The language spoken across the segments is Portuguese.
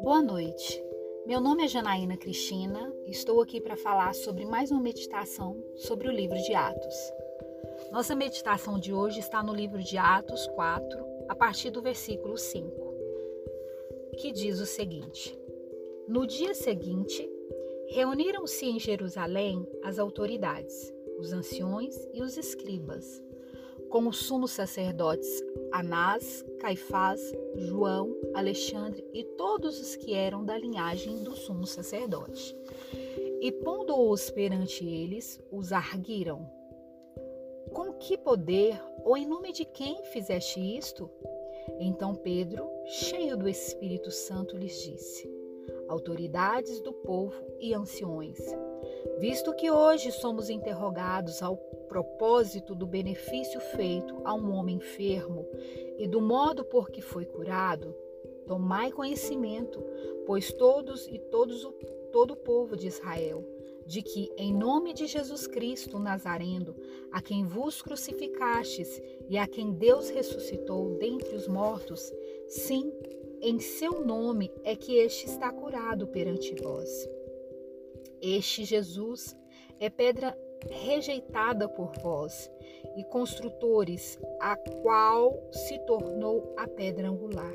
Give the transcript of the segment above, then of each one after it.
Boa noite. Meu nome é Janaína Cristina estou aqui para falar sobre mais uma meditação sobre o livro de Atos. Nossa meditação de hoje está no livro de Atos 4, a partir do versículo 5, que diz o seguinte: No dia seguinte, reuniram-se em Jerusalém as autoridades, os anciões e os escribas com os sumos sacerdotes Anás, Caifás, João, Alexandre e todos os que eram da linhagem do sumo sacerdote. E pondo-os perante eles, os arguiram. Com que poder ou em nome de quem fizeste isto? Então Pedro, cheio do Espírito Santo, lhes disse: Autoridades do povo e anciões, visto que hoje somos interrogados ao propósito do benefício feito a um homem enfermo e do modo por que foi curado, tomai conhecimento, pois todos e todos o, todo o povo de Israel, de que em nome de Jesus Cristo Nazareno, a quem vos crucificastes e a quem Deus ressuscitou dentre os mortos, sim, em seu nome é que este está curado perante vós. Este Jesus é pedra rejeitada por vós, e construtores, a qual se tornou a pedra angular.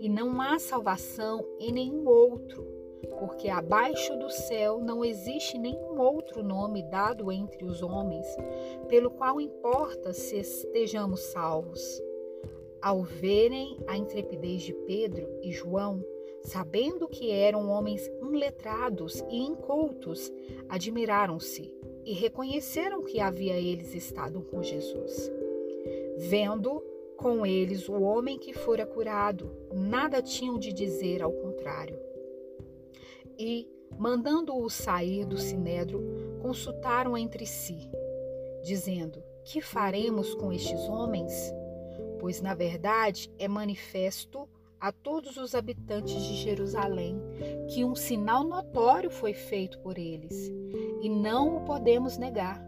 E não há salvação em nenhum outro, porque abaixo do céu não existe nenhum outro nome dado entre os homens, pelo qual importa se estejamos salvos. Ao verem a intrepidez de Pedro e João, sabendo que eram homens inletrados e incultos, admiraram-se e reconheceram que havia eles estado com Jesus. Vendo com eles o homem que fora curado, nada tinham de dizer ao contrário. E, mandando-o sair do sinédrio, consultaram entre si, dizendo: Que faremos com estes homens? Pois, na verdade, é manifesto a todos os habitantes de Jerusalém que um sinal notório foi feito por eles, e não o podemos negar.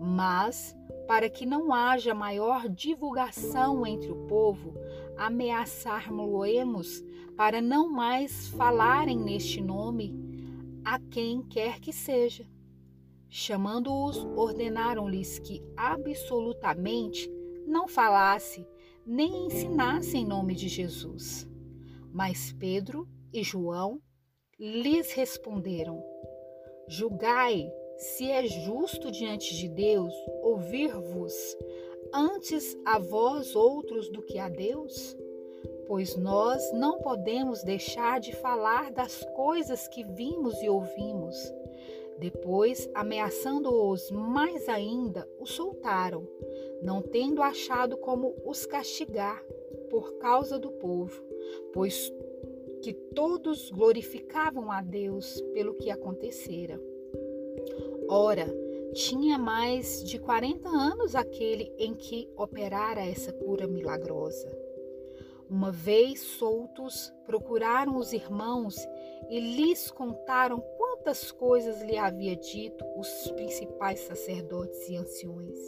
Mas, para que não haja maior divulgação entre o povo, ameaçar-mo-emos para não mais falarem neste nome a quem quer que seja. Chamando-os, ordenaram-lhes que absolutamente não falasse nem ensinasse em nome de Jesus. Mas Pedro e João lhes responderam: Julgai se é justo diante de Deus ouvir-vos antes a vós outros do que a Deus? Pois nós não podemos deixar de falar das coisas que vimos e ouvimos. Depois, ameaçando-os mais ainda, os soltaram, não tendo achado como os castigar por causa do povo, pois que todos glorificavam a Deus pelo que acontecera. Ora, tinha mais de 40 anos aquele em que operara essa cura milagrosa. Uma vez soltos, procuraram os irmãos e lhes contaram quantas coisas lhe havia dito os principais sacerdotes e anciões.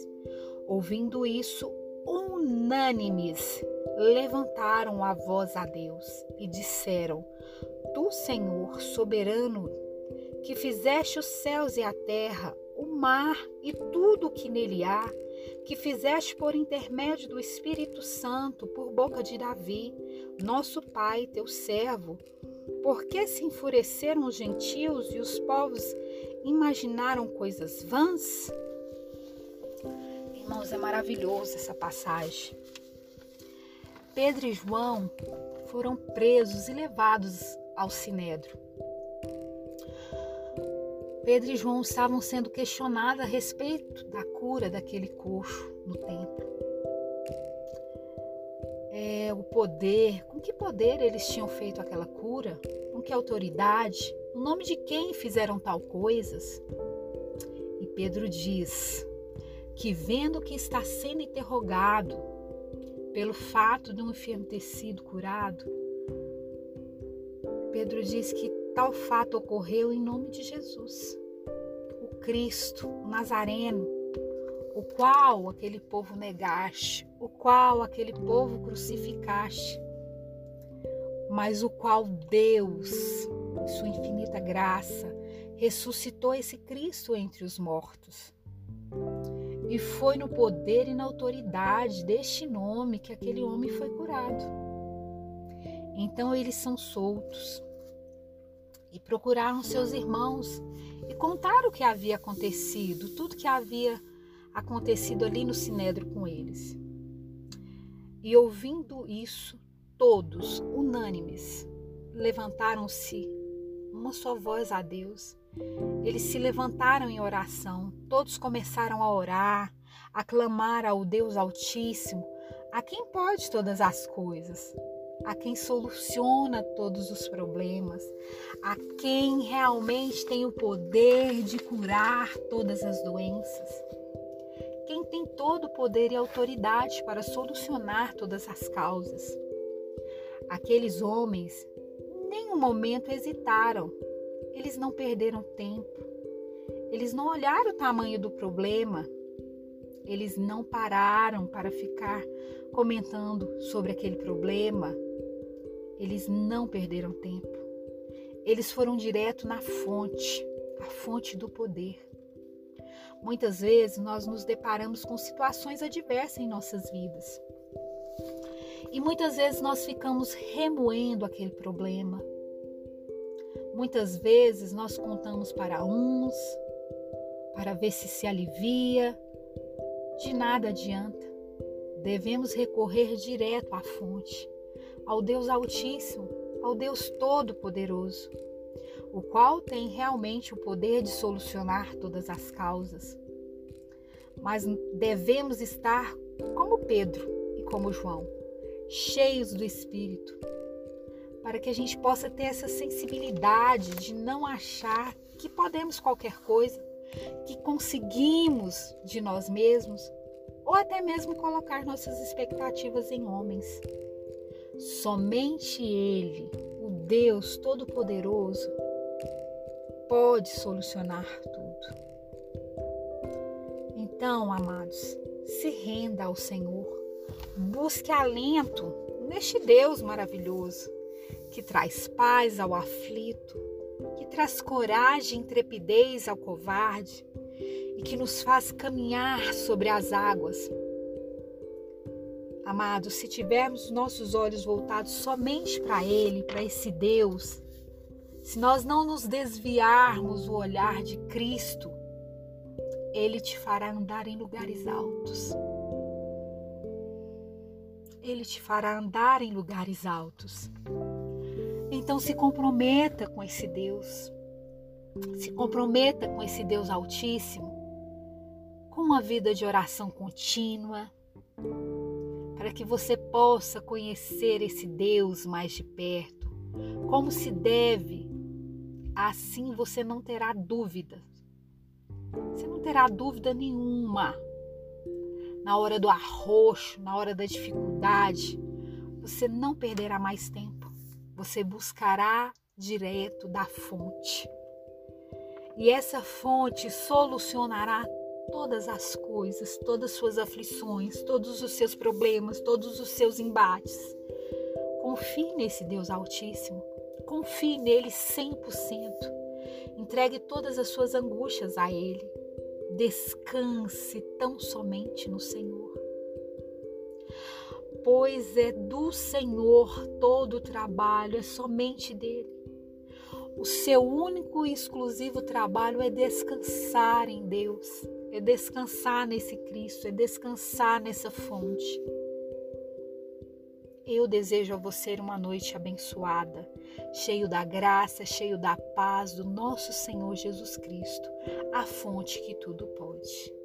Ouvindo isso, unânimes, levantaram a voz a Deus e disseram: Tu, Senhor, soberano, que fizeste os céus e a terra, o mar e tudo o que nele há, que fizeste por intermédio do Espírito Santo, por boca de Davi, nosso pai, teu servo, por que se enfureceram os gentios e os povos imaginaram coisas vãs? Irmãos, é maravilhoso essa passagem. Pedro e João foram presos e levados ao sinédrio. Pedro e João estavam sendo questionados a respeito da cura daquele coxo no templo. É, o poder, com que poder eles tinham feito aquela cura? Com que autoridade? No nome de quem fizeram tal coisas? E Pedro diz que, vendo que está sendo interrogado pelo fato de um enfermo ter sido curado, Pedro diz que tal fato ocorreu em nome de Jesus, o Cristo, o Nazareno, o qual aquele povo negaste, o qual aquele povo crucificaste, mas o qual Deus, em sua infinita graça, ressuscitou esse Cristo entre os mortos. E foi no poder e na autoridade deste nome que aquele homem foi curado. Então eles são soltos e procuraram seus irmãos e contaram o que havia acontecido, tudo que havia acontecido ali no Sinédrio com eles. E ouvindo isso, todos, unânimes, levantaram-se uma só voz a Deus. Eles se levantaram em oração, todos começaram a orar, a clamar ao Deus Altíssimo, a quem pode todas as coisas, a quem soluciona todos os problemas, a quem realmente tem o poder de curar todas as doenças quem tem todo o poder e autoridade para solucionar todas as causas. Aqueles homens nem um momento hesitaram, eles não perderam tempo, eles não olharam o tamanho do problema, eles não pararam para ficar comentando sobre aquele problema, eles não perderam tempo, eles foram direto na fonte, a fonte do poder. Muitas vezes nós nos deparamos com situações adversas em nossas vidas. E muitas vezes nós ficamos remoendo aquele problema. Muitas vezes nós contamos para uns, para ver se se alivia. De nada adianta. Devemos recorrer direto à fonte, ao Deus Altíssimo, ao Deus Todo-Poderoso o qual tem realmente o poder de solucionar todas as causas. Mas devemos estar como Pedro e como João, cheios do Espírito, para que a gente possa ter essa sensibilidade de não achar que podemos qualquer coisa, que conseguimos de nós mesmos, ou até mesmo colocar nossas expectativas em homens. Somente Ele, o Deus Todo-Poderoso, pode solucionar tudo. Então, amados, se renda ao Senhor, busque alento neste Deus maravilhoso que traz paz ao aflito, que traz coragem e intrepidez ao covarde e que nos faz caminhar sobre as águas. Amados, se tivermos nossos olhos voltados somente para Ele, para esse Deus, se nós não nos desviarmos o olhar de Cristo, Ele te fará andar em lugares altos. Ele te fará andar em lugares altos. Então se comprometa com esse Deus. Se comprometa com esse Deus Altíssimo, com uma vida de oração contínua, para que você possa conhecer esse Deus mais de perto, como se deve Assim você não terá dúvida. Você não terá dúvida nenhuma. Na hora do arroxo, na hora da dificuldade, você não perderá mais tempo. Você buscará direto da fonte. E essa fonte solucionará todas as coisas, todas as suas aflições, todos os seus problemas, todos os seus embates. Confie nesse Deus Altíssimo. Confie nele 100%. Entregue todas as suas angústias a Ele. Descanse tão somente no Senhor. Pois é do Senhor todo o trabalho, é somente dele. O seu único e exclusivo trabalho é descansar em Deus, é descansar nesse Cristo, é descansar nessa fonte. Eu desejo a você uma noite abençoada, cheio da graça, cheio da paz do nosso Senhor Jesus Cristo, a fonte que tudo pode.